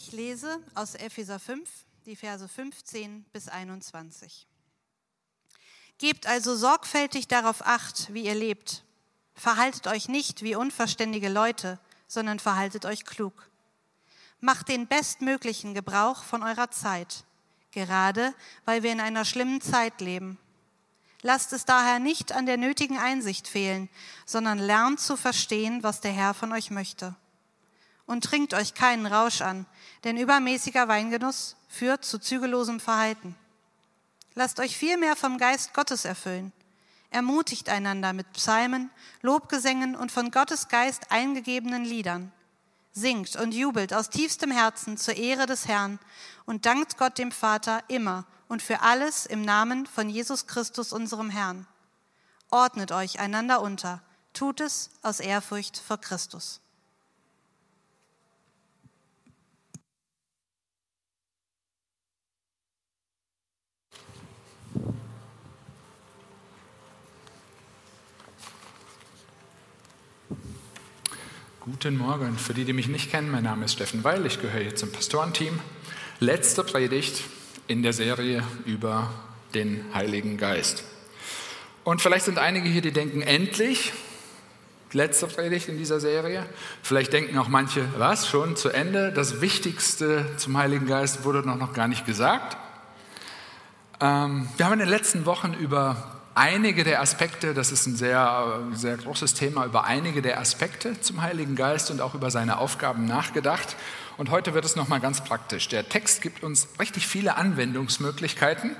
Ich lese aus Epheser 5, die Verse 15 bis 21. Gebt also sorgfältig darauf acht, wie ihr lebt. Verhaltet euch nicht wie unverständige Leute, sondern verhaltet euch klug. Macht den bestmöglichen Gebrauch von eurer Zeit, gerade weil wir in einer schlimmen Zeit leben. Lasst es daher nicht an der nötigen Einsicht fehlen, sondern lernt zu verstehen, was der Herr von euch möchte. Und trinkt euch keinen Rausch an, denn übermäßiger Weingenuss führt zu zügellosem Verhalten. Lasst euch vielmehr vom Geist Gottes erfüllen. Ermutigt einander mit Psalmen, Lobgesängen und von Gottes Geist eingegebenen Liedern. Singt und jubelt aus tiefstem Herzen zur Ehre des Herrn und dankt Gott dem Vater immer und für alles im Namen von Jesus Christus, unserem Herrn. Ordnet euch einander unter, tut es aus Ehrfurcht vor Christus. Guten Morgen. Für die, die mich nicht kennen, mein Name ist Steffen Weil, ich gehöre hier zum Pastorenteam. Letzte Predigt in der Serie über den Heiligen Geist. Und vielleicht sind einige hier, die denken, endlich, letzte Predigt in dieser Serie. Vielleicht denken auch manche, was, schon zu Ende? Das Wichtigste zum Heiligen Geist wurde noch, noch gar nicht gesagt. Ähm, wir haben in den letzten Wochen über einige der Aspekte, das ist ein sehr, sehr großes Thema, über einige der Aspekte zum Heiligen Geist und auch über seine Aufgaben nachgedacht. Und heute wird es nochmal ganz praktisch. Der Text gibt uns richtig viele Anwendungsmöglichkeiten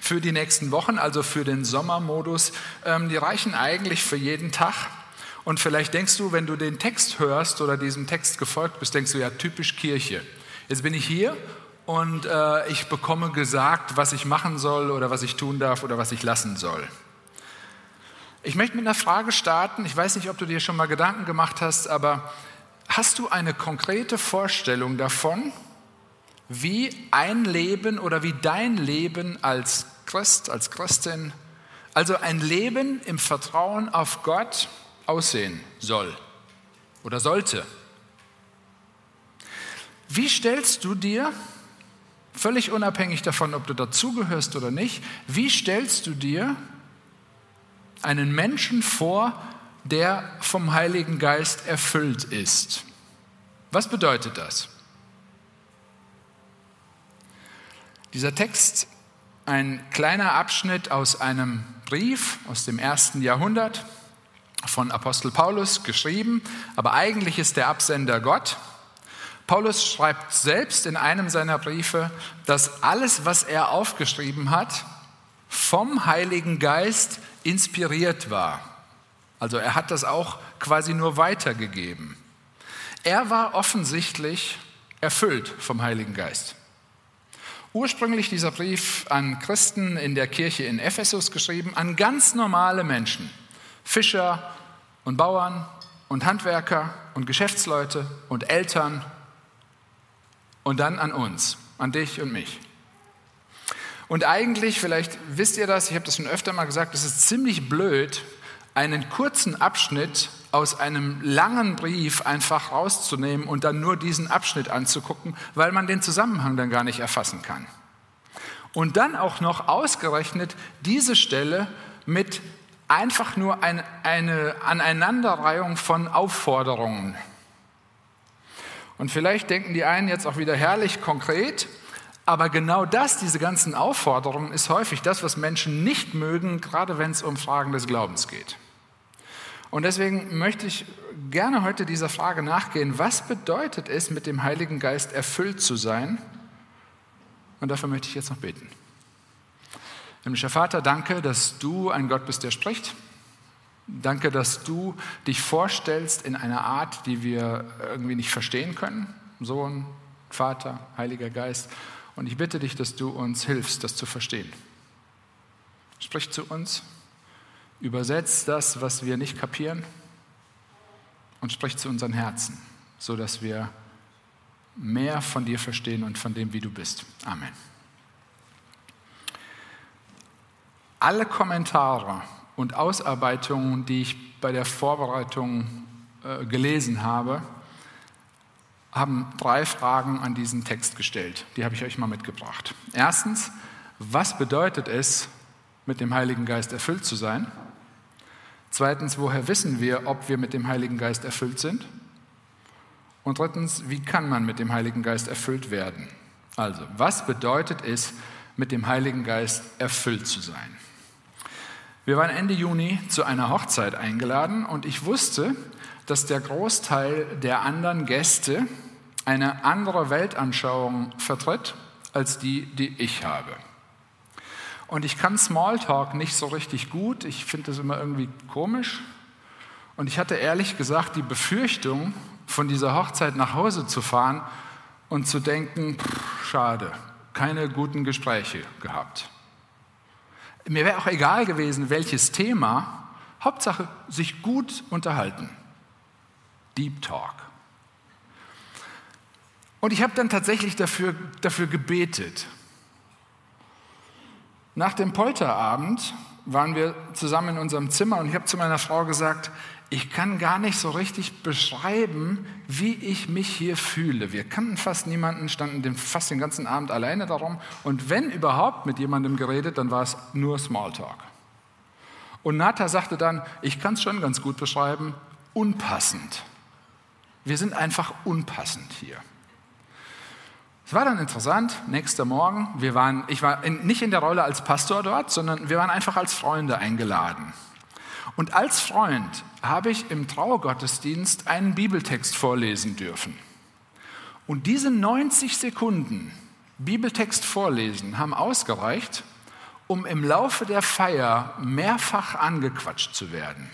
für die nächsten Wochen, also für den Sommermodus. Ähm, die reichen eigentlich für jeden Tag. Und vielleicht denkst du, wenn du den Text hörst oder diesem Text gefolgt bist, denkst du ja typisch Kirche. Jetzt bin ich hier und äh, ich bekomme gesagt, was ich machen soll oder was ich tun darf oder was ich lassen soll. Ich möchte mit einer Frage starten. Ich weiß nicht, ob du dir schon mal Gedanken gemacht hast, aber hast du eine konkrete Vorstellung davon, wie ein Leben oder wie dein Leben als Christ, als Christin, also ein Leben im Vertrauen auf Gott aussehen soll oder sollte? Wie stellst du dir, völlig unabhängig davon, ob du dazugehörst oder nicht, wie stellst du dir einen Menschen vor, der vom Heiligen Geist erfüllt ist. Was bedeutet das? Dieser Text, ein kleiner Abschnitt aus einem Brief aus dem ersten Jahrhundert von Apostel Paulus geschrieben, aber eigentlich ist der Absender Gott. Paulus schreibt selbst in einem seiner Briefe, dass alles, was er aufgeschrieben hat, vom Heiligen Geist inspiriert war. Also er hat das auch quasi nur weitergegeben. Er war offensichtlich erfüllt vom Heiligen Geist. Ursprünglich dieser Brief an Christen in der Kirche in Ephesus geschrieben, an ganz normale Menschen, Fischer und Bauern und Handwerker und Geschäftsleute und Eltern und dann an uns, an dich und mich. Und eigentlich, vielleicht wisst ihr das, ich habe das schon öfter mal gesagt, es ist ziemlich blöd, einen kurzen Abschnitt aus einem langen Brief einfach rauszunehmen und dann nur diesen Abschnitt anzugucken, weil man den Zusammenhang dann gar nicht erfassen kann. Und dann auch noch ausgerechnet diese Stelle mit einfach nur ein, eine Aneinanderreihung von Aufforderungen. Und vielleicht denken die einen jetzt auch wieder herrlich konkret, aber genau das, diese ganzen Aufforderungen, ist häufig das, was Menschen nicht mögen, gerade wenn es um Fragen des Glaubens geht. Und deswegen möchte ich gerne heute dieser Frage nachgehen, was bedeutet es, mit dem Heiligen Geist erfüllt zu sein? Und dafür möchte ich jetzt noch beten. Himmlischer Vater, danke, dass du ein Gott bist, der spricht. Danke, dass du dich vorstellst in einer Art, die wir irgendwie nicht verstehen können. Sohn, Vater, Heiliger Geist. Und ich bitte dich, dass du uns hilfst, das zu verstehen. Sprich zu uns, übersetzt das, was wir nicht kapieren und sprich zu unseren Herzen, sodass wir mehr von dir verstehen und von dem, wie du bist. Amen. Alle Kommentare und Ausarbeitungen, die ich bei der Vorbereitung äh, gelesen habe, haben drei Fragen an diesen Text gestellt. Die habe ich euch mal mitgebracht. Erstens, was bedeutet es, mit dem Heiligen Geist erfüllt zu sein? Zweitens, woher wissen wir, ob wir mit dem Heiligen Geist erfüllt sind? Und drittens, wie kann man mit dem Heiligen Geist erfüllt werden? Also, was bedeutet es, mit dem Heiligen Geist erfüllt zu sein? Wir waren Ende Juni zu einer Hochzeit eingeladen und ich wusste, dass der Großteil der anderen Gäste eine andere Weltanschauung vertritt als die, die ich habe. Und ich kann Smalltalk nicht so richtig gut. Ich finde das immer irgendwie komisch. Und ich hatte ehrlich gesagt die Befürchtung, von dieser Hochzeit nach Hause zu fahren und zu denken, pff, schade, keine guten Gespräche gehabt. Mir wäre auch egal gewesen, welches Thema, Hauptsache sich gut unterhalten. Deep Talk. Und ich habe dann tatsächlich dafür, dafür gebetet. Nach dem Polterabend waren wir zusammen in unserem Zimmer und ich habe zu meiner Frau gesagt, ich kann gar nicht so richtig beschreiben, wie ich mich hier fühle. Wir kannten fast niemanden, standen den, fast den ganzen Abend alleine darum und wenn überhaupt mit jemandem geredet, dann war es nur Smalltalk. Und Nata sagte dann, ich kann es schon ganz gut beschreiben, unpassend. Wir sind einfach unpassend hier. Es war dann interessant, nächster Morgen, wir waren, ich war in, nicht in der Rolle als Pastor dort, sondern wir waren einfach als Freunde eingeladen. Und als Freund habe ich im Trauergottesdienst einen Bibeltext vorlesen dürfen. Und diese 90 Sekunden Bibeltext vorlesen haben ausgereicht, um im Laufe der Feier mehrfach angequatscht zu werden.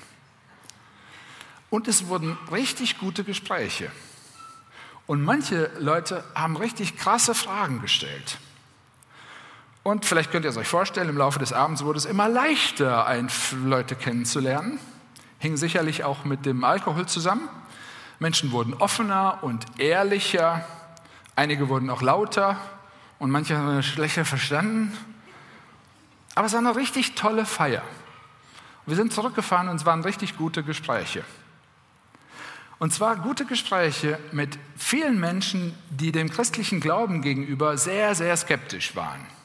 Und es wurden richtig gute Gespräche. Und manche Leute haben richtig krasse Fragen gestellt. Und vielleicht könnt ihr es euch vorstellen, im Laufe des Abends wurde es immer leichter, Leute kennenzulernen. Hing sicherlich auch mit dem Alkohol zusammen. Menschen wurden offener und ehrlicher. Einige wurden auch lauter und manche haben schlechter verstanden. Aber es war eine richtig tolle Feier. Wir sind zurückgefahren und es waren richtig gute Gespräche. Und zwar gute Gespräche mit vielen Menschen, die dem christlichen Glauben gegenüber sehr, sehr skeptisch waren.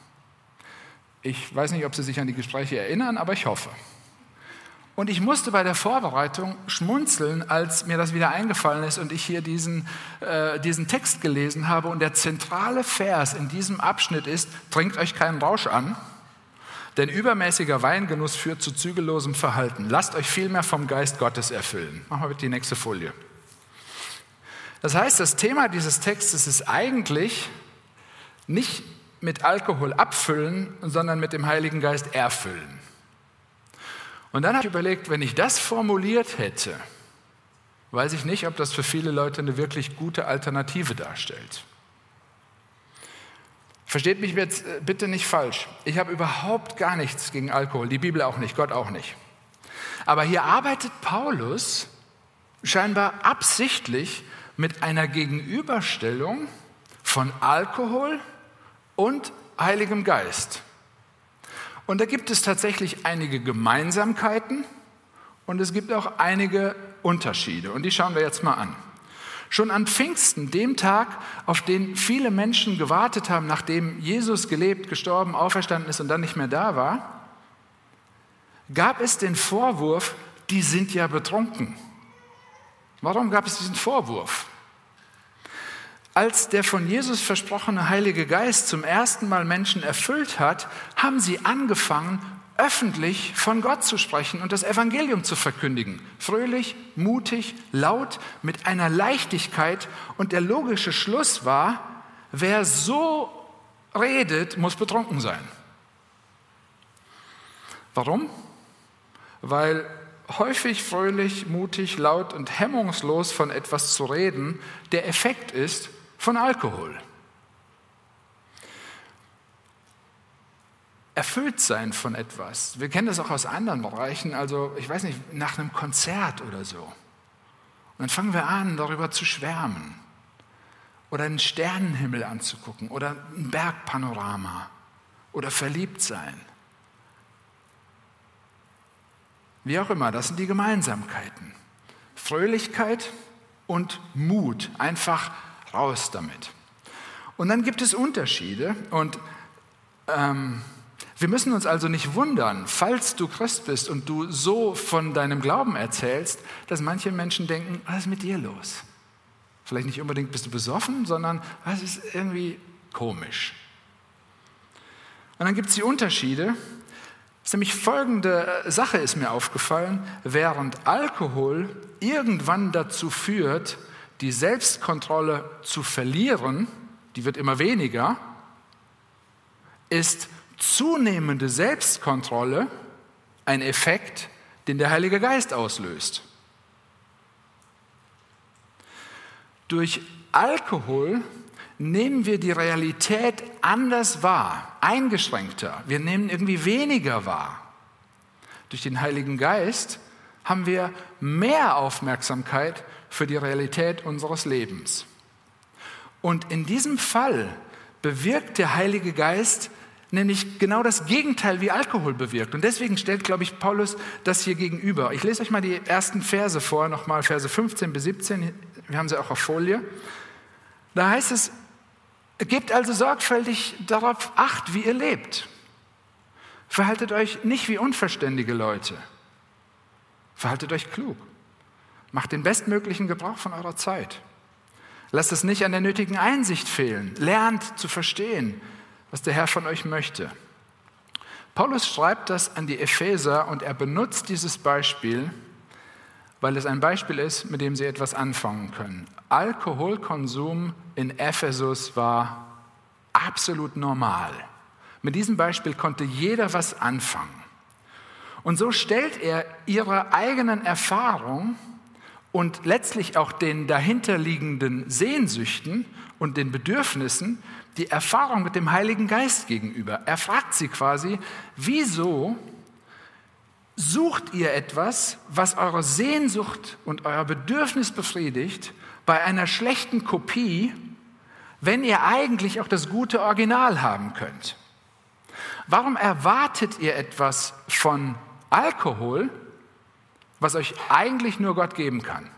Ich weiß nicht, ob Sie sich an die Gespräche erinnern, aber ich hoffe. Und ich musste bei der Vorbereitung schmunzeln, als mir das wieder eingefallen ist und ich hier diesen, äh, diesen Text gelesen habe. Und der zentrale Vers in diesem Abschnitt ist, trinkt euch keinen Rausch an, denn übermäßiger Weingenuss führt zu zügellosem Verhalten. Lasst euch vielmehr vom Geist Gottes erfüllen. Machen wir bitte die nächste Folie. Das heißt, das Thema dieses Textes ist eigentlich nicht mit Alkohol abfüllen, sondern mit dem Heiligen Geist erfüllen. Und dann habe ich überlegt, wenn ich das formuliert hätte, weiß ich nicht, ob das für viele Leute eine wirklich gute Alternative darstellt. Versteht mich jetzt äh, bitte nicht falsch. Ich habe überhaupt gar nichts gegen Alkohol, die Bibel auch nicht, Gott auch nicht. Aber hier arbeitet Paulus scheinbar absichtlich mit einer Gegenüberstellung von Alkohol und Heiligem Geist. Und da gibt es tatsächlich einige Gemeinsamkeiten und es gibt auch einige Unterschiede. Und die schauen wir jetzt mal an. Schon an Pfingsten, dem Tag, auf den viele Menschen gewartet haben, nachdem Jesus gelebt, gestorben, auferstanden ist und dann nicht mehr da war, gab es den Vorwurf, die sind ja betrunken. Warum gab es diesen Vorwurf? Als der von Jesus versprochene Heilige Geist zum ersten Mal Menschen erfüllt hat, haben sie angefangen, öffentlich von Gott zu sprechen und das Evangelium zu verkündigen. Fröhlich, mutig, laut, mit einer Leichtigkeit. Und der logische Schluss war, wer so redet, muss betrunken sein. Warum? Weil häufig fröhlich, mutig, laut und hemmungslos von etwas zu reden der Effekt ist von Alkohol. erfüllt sein von etwas. Wir kennen das auch aus anderen Bereichen, also ich weiß nicht, nach einem Konzert oder so. Und dann fangen wir an, darüber zu schwärmen oder einen Sternenhimmel anzugucken oder ein Bergpanorama oder verliebt sein. Wie auch immer, das sind die Gemeinsamkeiten. Fröhlichkeit und Mut, einfach raus damit. Und dann gibt es Unterschiede und ähm, wir müssen uns also nicht wundern, falls du Christ bist und du so von deinem Glauben erzählst, dass manche Menschen denken, was ist mit dir los? Vielleicht nicht unbedingt bist du besoffen, sondern was ist irgendwie komisch. Und dann gibt es die Unterschiede. Es ist nämlich folgende Sache ist mir aufgefallen, während Alkohol irgendwann dazu führt, die Selbstkontrolle zu verlieren, die wird immer weniger, ist zunehmende Selbstkontrolle ein Effekt, den der Heilige Geist auslöst. Durch Alkohol nehmen wir die Realität anders wahr, eingeschränkter. Wir nehmen irgendwie weniger wahr. Durch den Heiligen Geist haben wir mehr Aufmerksamkeit für die Realität unseres Lebens. Und in diesem Fall bewirkt der Heilige Geist nämlich genau das Gegenteil, wie Alkohol bewirkt. Und deswegen stellt, glaube ich, Paulus das hier gegenüber. Ich lese euch mal die ersten Verse vor, nochmal Verse 15 bis 17. Wir haben sie auch auf Folie. Da heißt es, gebt also sorgfältig darauf acht, wie ihr lebt. Verhaltet euch nicht wie unverständige Leute. Verhaltet euch klug. Macht den bestmöglichen Gebrauch von eurer Zeit. Lasst es nicht an der nötigen Einsicht fehlen. Lernt zu verstehen, was der Herr von euch möchte. Paulus schreibt das an die Epheser und er benutzt dieses Beispiel, weil es ein Beispiel ist, mit dem sie etwas anfangen können. Alkoholkonsum in Ephesus war absolut normal. Mit diesem Beispiel konnte jeder was anfangen. Und so stellt er ihre eigenen Erfahrungen und letztlich auch den dahinterliegenden Sehnsüchten und den Bedürfnissen die Erfahrung mit dem Heiligen Geist gegenüber. Er fragt sie quasi, wieso sucht ihr etwas, was eure Sehnsucht und euer Bedürfnis befriedigt, bei einer schlechten Kopie, wenn ihr eigentlich auch das gute Original haben könnt? Warum erwartet ihr etwas von Alkohol, was euch eigentlich nur Gott geben kann?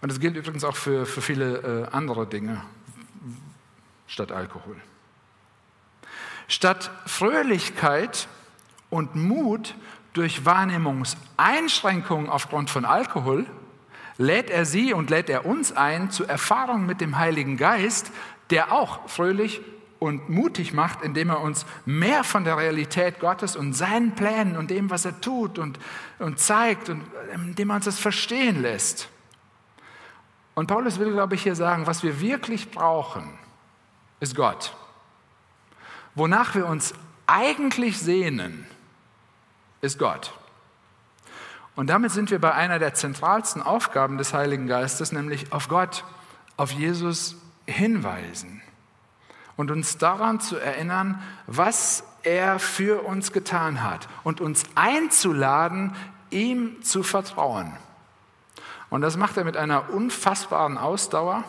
Und das gilt übrigens auch für, für viele äh, andere Dinge statt Alkohol. Statt Fröhlichkeit und Mut durch Wahrnehmungseinschränkungen aufgrund von Alkohol lädt er sie und lädt er uns ein zu Erfahrungen mit dem Heiligen Geist, der auch fröhlich und mutig macht, indem er uns mehr von der Realität Gottes und seinen Plänen und dem, was er tut und, und zeigt und indem er uns das verstehen lässt. Und Paulus will, glaube ich, hier sagen, was wir wirklich brauchen, ist Gott. Wonach wir uns eigentlich sehnen, ist Gott. Und damit sind wir bei einer der zentralsten Aufgaben des Heiligen Geistes, nämlich auf Gott, auf Jesus hinweisen und uns daran zu erinnern, was er für uns getan hat und uns einzuladen, ihm zu vertrauen. Und das macht er mit einer unfassbaren Ausdauer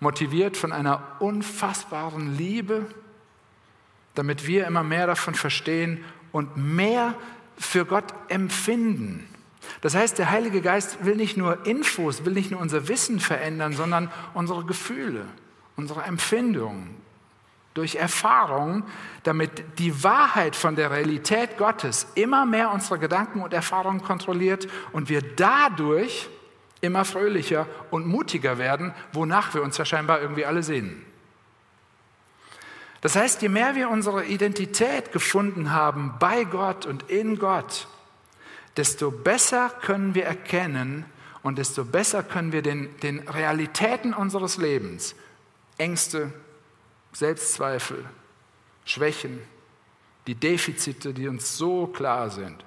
motiviert von einer unfassbaren Liebe, damit wir immer mehr davon verstehen und mehr für Gott empfinden. Das heißt, der Heilige Geist will nicht nur Infos, will nicht nur unser Wissen verändern, sondern unsere Gefühle, unsere Empfindungen durch Erfahrung, damit die Wahrheit von der Realität Gottes immer mehr unsere Gedanken und Erfahrungen kontrolliert und wir dadurch immer fröhlicher und mutiger werden, wonach wir uns ja scheinbar irgendwie alle sehnen. Das heißt, je mehr wir unsere Identität gefunden haben bei Gott und in Gott, desto besser können wir erkennen und desto besser können wir den, den Realitäten unseres Lebens, Ängste, Selbstzweifel, Schwächen, die Defizite, die uns so klar sind,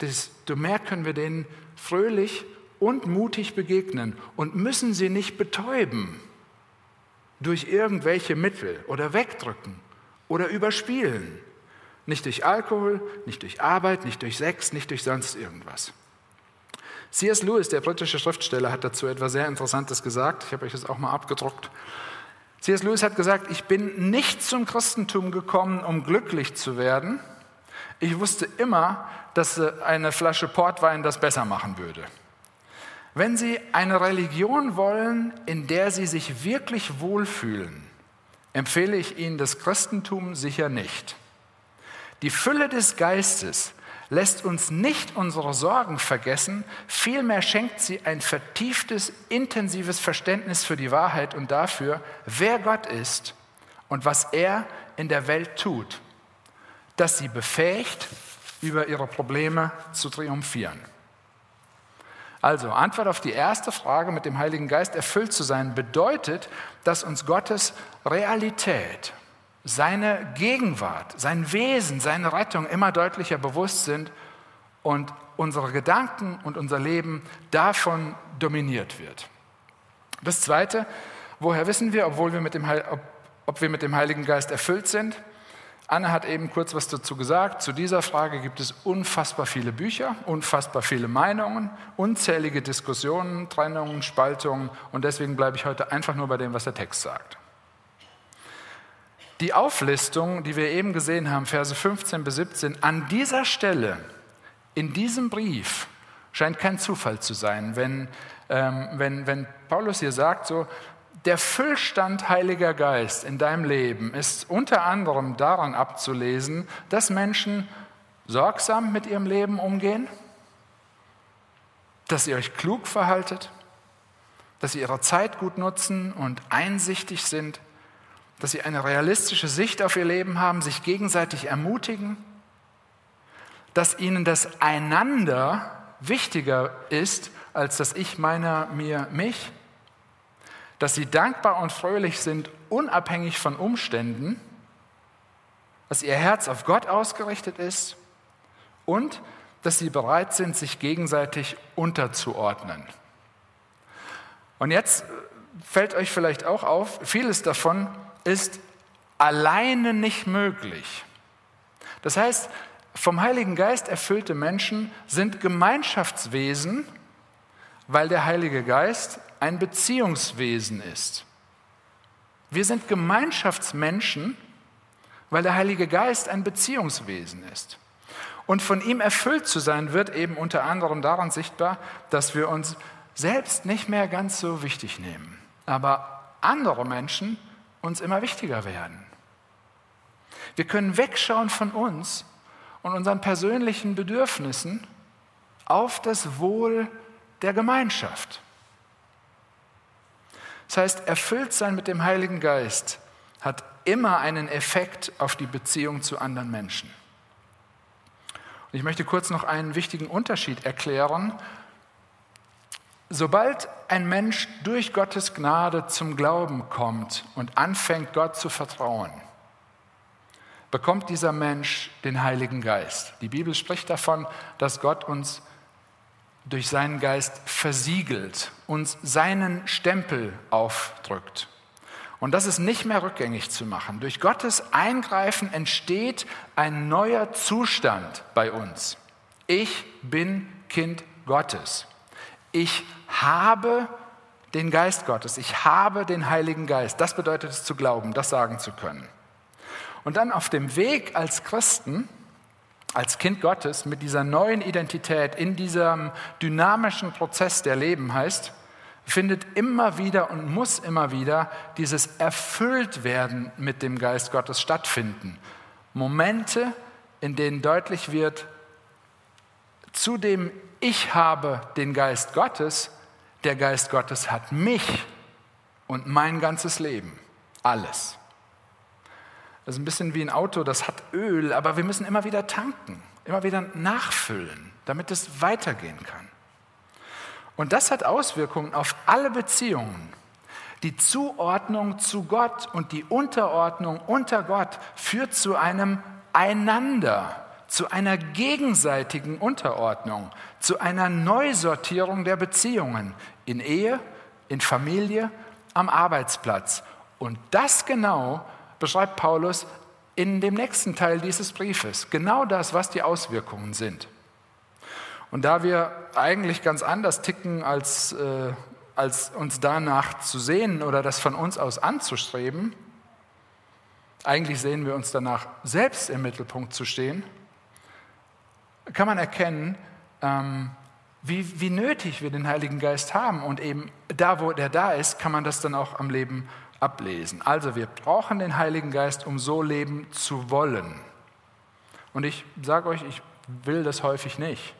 desto mehr können wir denen fröhlich und mutig begegnen und müssen sie nicht betäuben durch irgendwelche Mittel oder wegdrücken oder überspielen. Nicht durch Alkohol, nicht durch Arbeit, nicht durch Sex, nicht durch sonst irgendwas. C.S. Lewis, der britische Schriftsteller, hat dazu etwas sehr Interessantes gesagt. Ich habe euch das auch mal abgedruckt. C.S. Lewis hat gesagt, ich bin nicht zum Christentum gekommen, um glücklich zu werden. Ich wusste immer, dass eine Flasche Portwein das besser machen würde. Wenn Sie eine Religion wollen, in der Sie sich wirklich wohlfühlen, empfehle ich Ihnen das Christentum sicher nicht. Die Fülle des Geistes lässt uns nicht unsere Sorgen vergessen, vielmehr schenkt sie ein vertieftes, intensives Verständnis für die Wahrheit und dafür, wer Gott ist und was er in der Welt tut, das sie befähigt, über ihre Probleme zu triumphieren. Also, Antwort auf die erste Frage, mit dem Heiligen Geist erfüllt zu sein, bedeutet, dass uns Gottes Realität, seine Gegenwart, sein Wesen, seine Rettung immer deutlicher bewusst sind und unsere Gedanken und unser Leben davon dominiert wird. Das Zweite, woher wissen wir, obwohl wir mit dem, ob, ob wir mit dem Heiligen Geist erfüllt sind? Anne hat eben kurz was dazu gesagt. Zu dieser Frage gibt es unfassbar viele Bücher, unfassbar viele Meinungen, unzählige Diskussionen, Trennungen, Spaltungen und deswegen bleibe ich heute einfach nur bei dem, was der Text sagt. Die Auflistung, die wir eben gesehen haben, Verse 15 bis 17, an dieser Stelle, in diesem Brief, scheint kein Zufall zu sein, wenn, ähm, wenn, wenn Paulus hier sagt, so, der Füllstand Heiliger Geist in deinem Leben ist unter anderem daran abzulesen, dass Menschen sorgsam mit ihrem Leben umgehen, dass ihr euch klug verhaltet, dass sie ihre Zeit gut nutzen und einsichtig sind, dass sie eine realistische Sicht auf ihr Leben haben, sich gegenseitig ermutigen, dass ihnen das Einander wichtiger ist, als das Ich meiner, mir, mich, dass sie dankbar und fröhlich sind, unabhängig von Umständen, dass ihr Herz auf Gott ausgerichtet ist und dass sie bereit sind, sich gegenseitig unterzuordnen. Und jetzt fällt euch vielleicht auch auf, vieles davon ist alleine nicht möglich. Das heißt, vom Heiligen Geist erfüllte Menschen sind Gemeinschaftswesen, weil der Heilige Geist ein Beziehungswesen ist. Wir sind Gemeinschaftsmenschen, weil der Heilige Geist ein Beziehungswesen ist. Und von ihm erfüllt zu sein, wird eben unter anderem daran sichtbar, dass wir uns selbst nicht mehr ganz so wichtig nehmen, aber andere Menschen uns immer wichtiger werden. Wir können wegschauen von uns und unseren persönlichen Bedürfnissen auf das Wohl der Gemeinschaft. Das heißt, erfüllt sein mit dem Heiligen Geist hat immer einen Effekt auf die Beziehung zu anderen Menschen. Und ich möchte kurz noch einen wichtigen Unterschied erklären Sobald ein Mensch durch Gottes Gnade zum Glauben kommt und anfängt, Gott zu vertrauen, bekommt dieser Mensch den Heiligen Geist. Die Bibel spricht davon, dass Gott uns durch seinen Geist versiegelt, uns seinen Stempel aufdrückt. Und das ist nicht mehr rückgängig zu machen. Durch Gottes Eingreifen entsteht ein neuer Zustand bei uns. Ich bin Kind Gottes. Ich habe den Geist Gottes, ich habe den Heiligen Geist. Das bedeutet es zu glauben, das sagen zu können. Und dann auf dem Weg als Christen, als Kind Gottes, mit dieser neuen Identität, in diesem dynamischen Prozess, der Leben heißt, findet immer wieder und muss immer wieder dieses Erfülltwerden mit dem Geist Gottes stattfinden. Momente, in denen deutlich wird, zu dem ich habe den Geist Gottes, der Geist Gottes hat mich und mein ganzes Leben, alles. Das ist ein bisschen wie ein Auto, das hat Öl, aber wir müssen immer wieder tanken, immer wieder nachfüllen, damit es weitergehen kann. Und das hat Auswirkungen auf alle Beziehungen. Die Zuordnung zu Gott und die Unterordnung unter Gott führt zu einem Einander zu einer gegenseitigen Unterordnung, zu einer Neusortierung der Beziehungen in Ehe, in Familie, am Arbeitsplatz. Und das genau beschreibt Paulus in dem nächsten Teil dieses Briefes. Genau das, was die Auswirkungen sind. Und da wir eigentlich ganz anders ticken, als, äh, als uns danach zu sehen oder das von uns aus anzustreben, eigentlich sehen wir uns danach, selbst im Mittelpunkt zu stehen, kann man erkennen, ähm, wie, wie nötig wir den Heiligen Geist haben. Und eben da, wo der da ist, kann man das dann auch am Leben ablesen. Also wir brauchen den Heiligen Geist, um so leben zu wollen. Und ich sage euch, ich will das häufig nicht.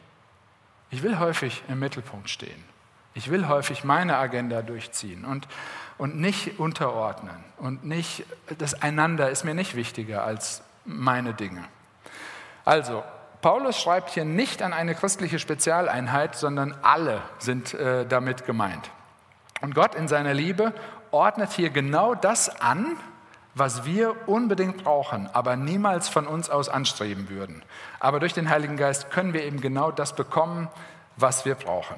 Ich will häufig im Mittelpunkt stehen. Ich will häufig meine Agenda durchziehen und, und nicht unterordnen. Und nicht, das Einander ist mir nicht wichtiger als meine Dinge. Also, Paulus schreibt hier nicht an eine christliche Spezialeinheit, sondern alle sind äh, damit gemeint. Und Gott in seiner Liebe ordnet hier genau das an, was wir unbedingt brauchen, aber niemals von uns aus anstreben würden. Aber durch den Heiligen Geist können wir eben genau das bekommen, was wir brauchen.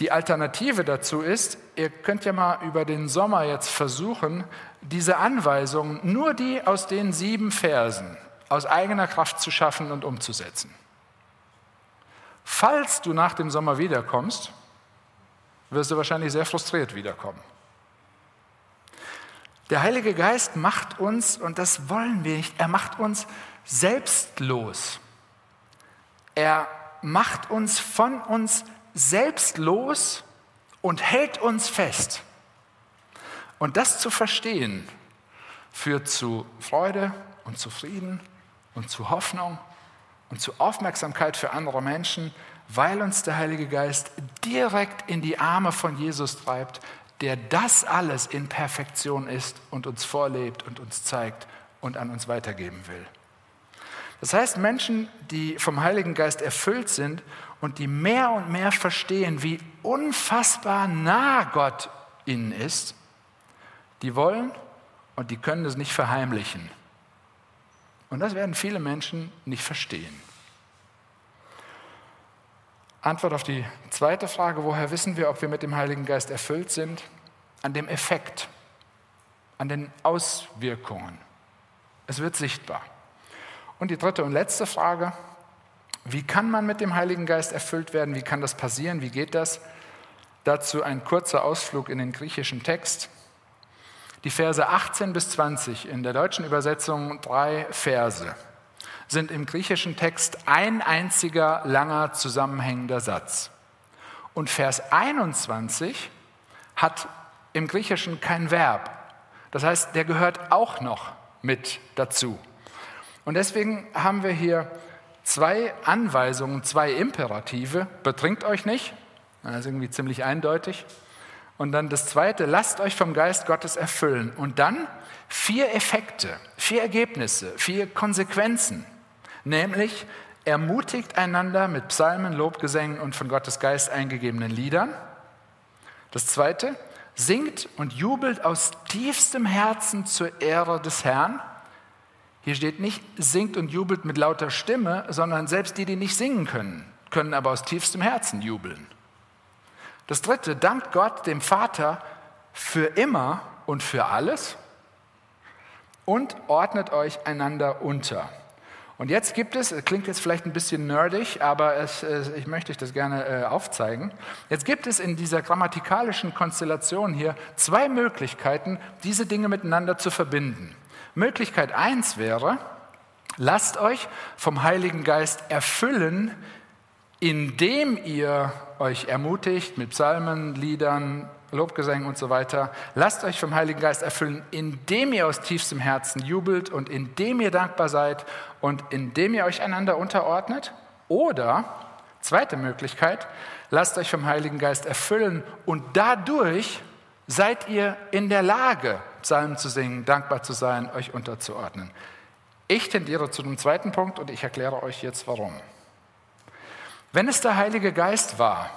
Die Alternative dazu ist, ihr könnt ja mal über den Sommer jetzt versuchen, diese Anweisungen, nur die aus den sieben Versen, aus eigener Kraft zu schaffen und umzusetzen. Falls du nach dem Sommer wiederkommst, wirst du wahrscheinlich sehr frustriert wiederkommen. Der Heilige Geist macht uns, und das wollen wir nicht, er macht uns selbstlos. Er macht uns von uns selbstlos und hält uns fest. Und das zu verstehen, führt zu Freude und zu Frieden und zu Hoffnung und zu Aufmerksamkeit für andere Menschen, weil uns der Heilige Geist direkt in die Arme von Jesus treibt, der das alles in Perfektion ist und uns vorlebt und uns zeigt und an uns weitergeben will. Das heißt, Menschen, die vom Heiligen Geist erfüllt sind und die mehr und mehr verstehen, wie unfassbar nah Gott ihnen ist, die wollen und die können es nicht verheimlichen. Und das werden viele Menschen nicht verstehen. Antwort auf die zweite Frage, woher wissen wir, ob wir mit dem Heiligen Geist erfüllt sind? An dem Effekt, an den Auswirkungen. Es wird sichtbar. Und die dritte und letzte Frage, wie kann man mit dem Heiligen Geist erfüllt werden? Wie kann das passieren? Wie geht das? Dazu ein kurzer Ausflug in den griechischen Text. Die Verse 18 bis 20 in der deutschen Übersetzung drei Verse sind im griechischen Text ein einziger langer zusammenhängender Satz. Und Vers 21 hat im Griechischen kein Verb. Das heißt, der gehört auch noch mit dazu. Und deswegen haben wir hier zwei Anweisungen, zwei Imperative. Betrinkt euch nicht, das ist irgendwie ziemlich eindeutig. Und dann das zweite, lasst euch vom Geist Gottes erfüllen. Und dann vier Effekte, vier Ergebnisse, vier Konsequenzen. Nämlich ermutigt einander mit Psalmen, Lobgesängen und von Gottes Geist eingegebenen Liedern. Das zweite, singt und jubelt aus tiefstem Herzen zur Ehre des Herrn. Hier steht nicht, singt und jubelt mit lauter Stimme, sondern selbst die, die nicht singen können, können aber aus tiefstem Herzen jubeln. Das dritte, dankt Gott, dem Vater, für immer und für alles und ordnet euch einander unter. Und jetzt gibt es, klingt jetzt vielleicht ein bisschen nerdig, aber es, ich möchte euch das gerne äh, aufzeigen. Jetzt gibt es in dieser grammatikalischen Konstellation hier zwei Möglichkeiten, diese Dinge miteinander zu verbinden. Möglichkeit eins wäre, lasst euch vom Heiligen Geist erfüllen, indem ihr euch ermutigt mit Psalmen, Liedern, Lobgesängen und so weiter. Lasst euch vom Heiligen Geist erfüllen, indem ihr aus tiefstem Herzen jubelt und indem ihr dankbar seid und indem ihr euch einander unterordnet. Oder, zweite Möglichkeit, lasst euch vom Heiligen Geist erfüllen und dadurch seid ihr in der Lage, Psalmen zu singen, dankbar zu sein, euch unterzuordnen. Ich tendiere zu dem zweiten Punkt und ich erkläre euch jetzt warum. Wenn es der Heilige Geist war,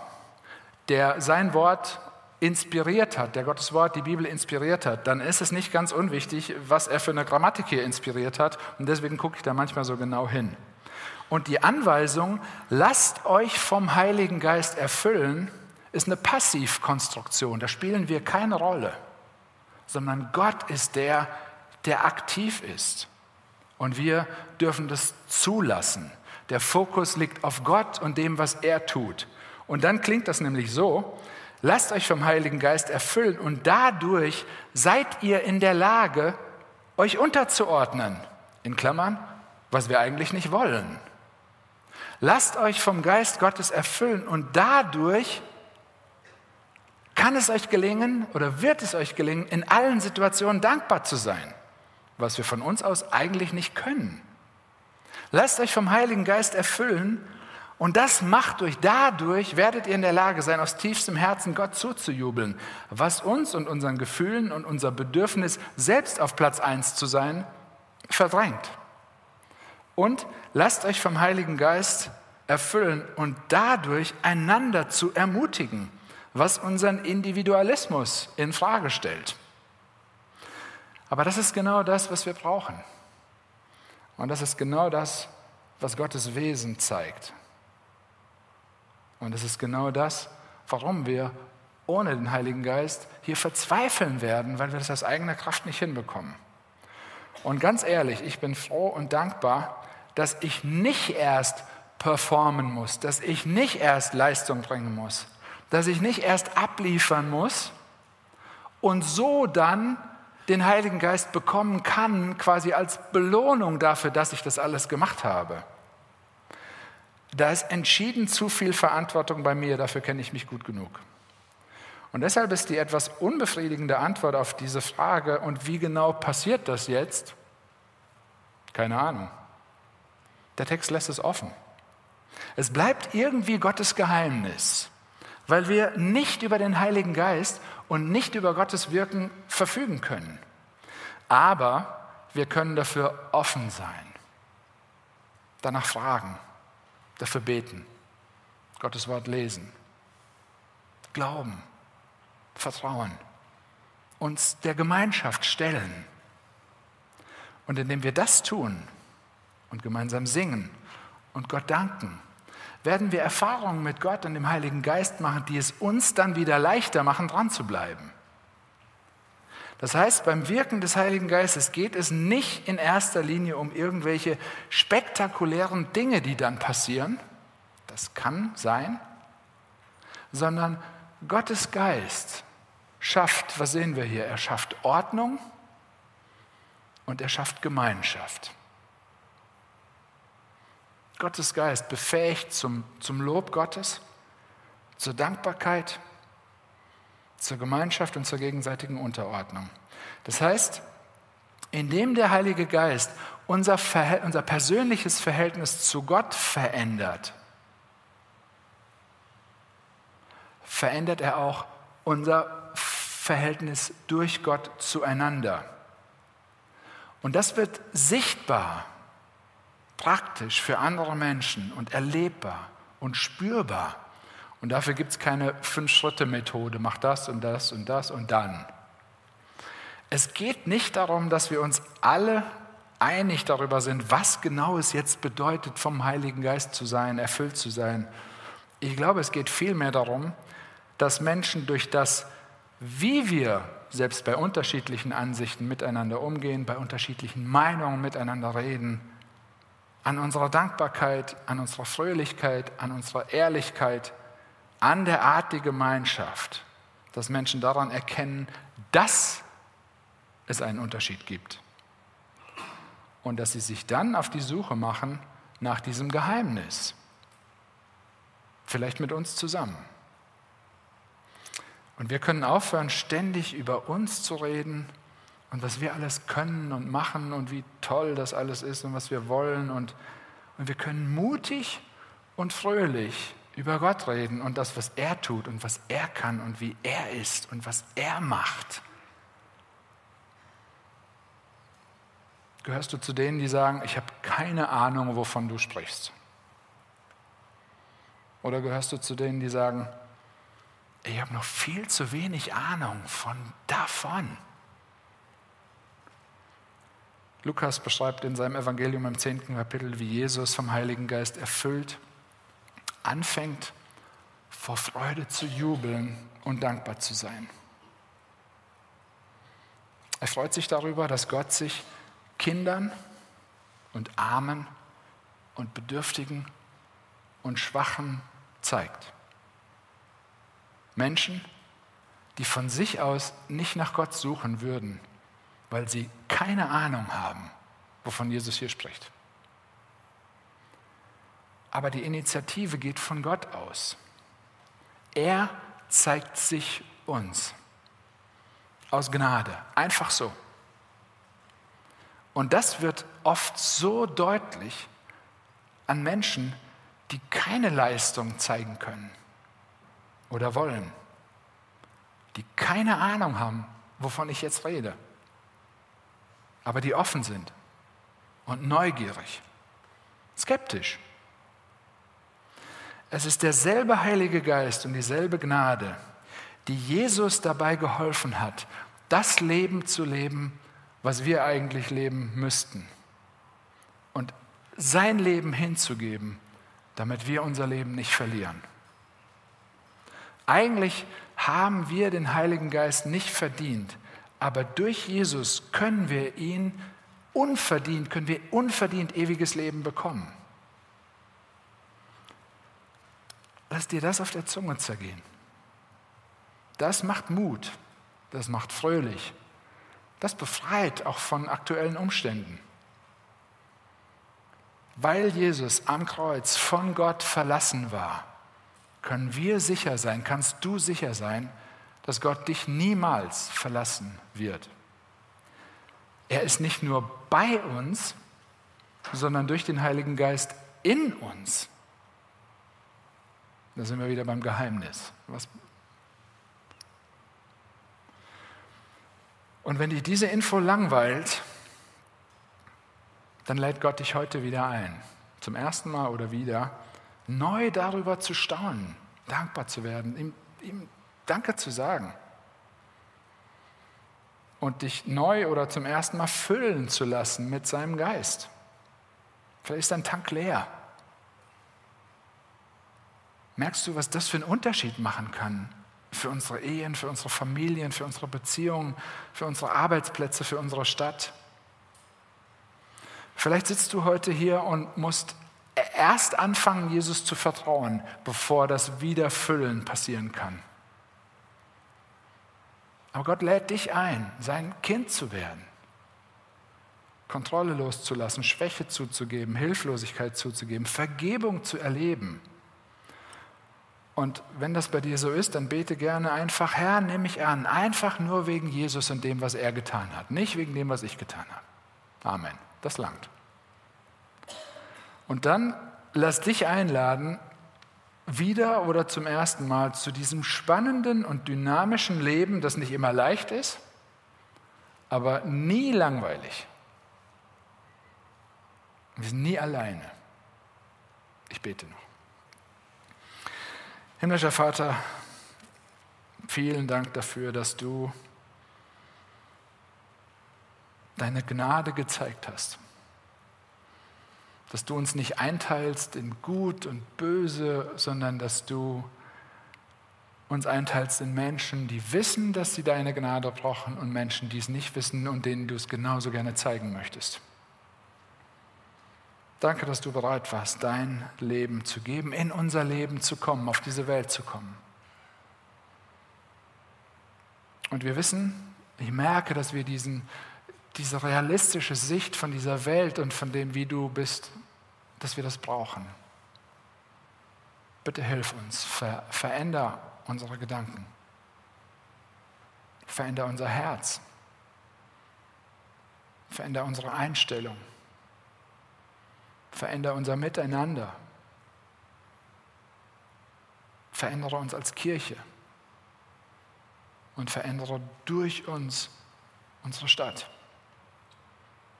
der sein Wort inspiriert hat, der Gottes Wort, die Bibel inspiriert hat, dann ist es nicht ganz unwichtig, was er für eine Grammatik hier inspiriert hat. Und deswegen gucke ich da manchmal so genau hin. Und die Anweisung, lasst euch vom Heiligen Geist erfüllen, ist eine Passivkonstruktion. Da spielen wir keine Rolle, sondern Gott ist der, der aktiv ist. Und wir dürfen das zulassen. Der Fokus liegt auf Gott und dem, was er tut. Und dann klingt das nämlich so, lasst euch vom Heiligen Geist erfüllen und dadurch seid ihr in der Lage, euch unterzuordnen. In Klammern, was wir eigentlich nicht wollen. Lasst euch vom Geist Gottes erfüllen und dadurch kann es euch gelingen oder wird es euch gelingen, in allen Situationen dankbar zu sein, was wir von uns aus eigentlich nicht können. Lasst euch vom Heiligen Geist erfüllen und das macht euch, dadurch werdet ihr in der Lage sein, aus tiefstem Herzen Gott zuzujubeln, was uns und unseren Gefühlen und unser Bedürfnis, selbst auf Platz 1 zu sein, verdrängt. Und lasst euch vom Heiligen Geist erfüllen und dadurch einander zu ermutigen, was unseren Individualismus in Frage stellt. Aber das ist genau das, was wir brauchen. Und das ist genau das, was Gottes Wesen zeigt. Und es ist genau das, warum wir ohne den Heiligen Geist hier verzweifeln werden, weil wir das aus eigener Kraft nicht hinbekommen. Und ganz ehrlich, ich bin froh und dankbar, dass ich nicht erst performen muss, dass ich nicht erst Leistung bringen muss, dass ich nicht erst abliefern muss und so dann den Heiligen Geist bekommen kann, quasi als Belohnung dafür, dass ich das alles gemacht habe. Da ist entschieden zu viel Verantwortung bei mir, dafür kenne ich mich gut genug. Und deshalb ist die etwas unbefriedigende Antwort auf diese Frage, und wie genau passiert das jetzt? Keine Ahnung. Der Text lässt es offen. Es bleibt irgendwie Gottes Geheimnis, weil wir nicht über den Heiligen Geist und nicht über Gottes Wirken verfügen können. Aber wir können dafür offen sein, danach fragen, dafür beten, Gottes Wort lesen, glauben, vertrauen, uns der Gemeinschaft stellen. Und indem wir das tun und gemeinsam singen und Gott danken, werden wir Erfahrungen mit Gott und dem Heiligen Geist machen, die es uns dann wieder leichter machen, dran zu bleiben. Das heißt, beim Wirken des Heiligen Geistes geht es nicht in erster Linie um irgendwelche spektakulären Dinge, die dann passieren, das kann sein, sondern Gottes Geist schafft, was sehen wir hier? Er schafft Ordnung und er schafft Gemeinschaft. Gottes Geist befähigt zum, zum Lob Gottes, zur Dankbarkeit, zur Gemeinschaft und zur gegenseitigen Unterordnung. Das heißt, indem der Heilige Geist unser, unser persönliches Verhältnis zu Gott verändert, verändert er auch unser Verhältnis durch Gott zueinander. Und das wird sichtbar, praktisch für andere Menschen und erlebbar und spürbar. Und dafür gibt es keine Fünf-Schritte-Methode, mach das und das und das und dann. Es geht nicht darum, dass wir uns alle einig darüber sind, was genau es jetzt bedeutet, vom Heiligen Geist zu sein, erfüllt zu sein. Ich glaube, es geht vielmehr darum, dass Menschen durch das, wie wir selbst bei unterschiedlichen Ansichten miteinander umgehen, bei unterschiedlichen Meinungen miteinander reden, an unserer Dankbarkeit, an unserer Fröhlichkeit, an unserer Ehrlichkeit, an der Art der Gemeinschaft, dass Menschen daran erkennen, dass es einen Unterschied gibt. Und dass sie sich dann auf die Suche machen nach diesem Geheimnis. Vielleicht mit uns zusammen. Und wir können aufhören, ständig über uns zu reden und was wir alles können und machen und wie toll das alles ist und was wir wollen. Und, und wir können mutig und fröhlich über Gott reden und das, was er tut und was er kann und wie er ist und was er macht. Gehörst du zu denen, die sagen, ich habe keine Ahnung, wovon du sprichst? Oder gehörst du zu denen, die sagen, ich habe noch viel zu wenig Ahnung von davon? Lukas beschreibt in seinem Evangelium im zehnten Kapitel, wie Jesus vom Heiligen Geist erfüllt anfängt, vor Freude zu jubeln und dankbar zu sein. Er freut sich darüber, dass Gott sich Kindern und Armen und Bedürftigen und Schwachen zeigt. Menschen, die von sich aus nicht nach Gott suchen würden, weil sie keine Ahnung haben, wovon Jesus hier spricht. Aber die Initiative geht von Gott aus. Er zeigt sich uns aus Gnade, einfach so. Und das wird oft so deutlich an Menschen, die keine Leistung zeigen können oder wollen, die keine Ahnung haben, wovon ich jetzt rede, aber die offen sind und neugierig, skeptisch. Es ist derselbe Heilige Geist und dieselbe Gnade, die Jesus dabei geholfen hat, das Leben zu leben, was wir eigentlich leben müssten. Und sein Leben hinzugeben, damit wir unser Leben nicht verlieren. Eigentlich haben wir den Heiligen Geist nicht verdient, aber durch Jesus können wir ihn unverdient, können wir unverdient ewiges Leben bekommen. Lass dir das auf der Zunge zergehen. Das macht Mut, das macht fröhlich, das befreit auch von aktuellen Umständen. Weil Jesus am Kreuz von Gott verlassen war, können wir sicher sein, kannst du sicher sein, dass Gott dich niemals verlassen wird. Er ist nicht nur bei uns, sondern durch den Heiligen Geist in uns. Da sind wir wieder beim Geheimnis. Was Und wenn dich diese Info langweilt, dann lädt Gott dich heute wieder ein, zum ersten Mal oder wieder, neu darüber zu staunen, dankbar zu werden, ihm, ihm Danke zu sagen und dich neu oder zum ersten Mal füllen zu lassen mit seinem Geist. Vielleicht ist dein Tank leer. Merkst du, was das für einen Unterschied machen kann? Für unsere Ehen, für unsere Familien, für unsere Beziehungen, für unsere Arbeitsplätze, für unsere Stadt. Vielleicht sitzt du heute hier und musst erst anfangen, Jesus zu vertrauen, bevor das Wiederfüllen passieren kann. Aber Gott lädt dich ein, sein Kind zu werden, Kontrolle loszulassen, Schwäche zuzugeben, Hilflosigkeit zuzugeben, Vergebung zu erleben. Und wenn das bei dir so ist, dann bete gerne einfach, Herr, nimm mich an, einfach nur wegen Jesus und dem, was er getan hat, nicht wegen dem, was ich getan habe. Amen. Das langt. Und dann lass dich einladen, wieder oder zum ersten Mal zu diesem spannenden und dynamischen Leben, das nicht immer leicht ist, aber nie langweilig. Wir sind nie alleine. Ich bete noch. Himmlischer Vater, vielen Dank dafür, dass du deine Gnade gezeigt hast. Dass du uns nicht einteilst in Gut und Böse, sondern dass du uns einteilst in Menschen, die wissen, dass sie deine Gnade brauchen und Menschen, die es nicht wissen und denen du es genauso gerne zeigen möchtest. Danke, dass du bereit warst, dein Leben zu geben, in unser Leben zu kommen, auf diese Welt zu kommen. Und wir wissen, ich merke, dass wir diesen, diese realistische Sicht von dieser Welt und von dem, wie du bist, dass wir das brauchen. Bitte hilf uns, ver veränder unsere Gedanken, veränder unser Herz, veränder unsere Einstellung. Verändere unser Miteinander. Verändere uns als Kirche. Und verändere durch uns unsere Stadt.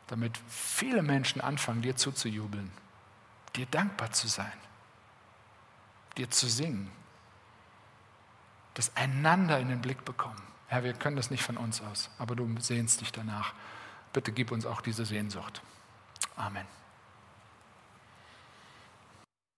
Damit viele Menschen anfangen, dir zuzujubeln, dir dankbar zu sein, dir zu singen, das einander in den Blick bekommen. Herr, wir können das nicht von uns aus, aber du sehnst dich danach. Bitte gib uns auch diese Sehnsucht. Amen.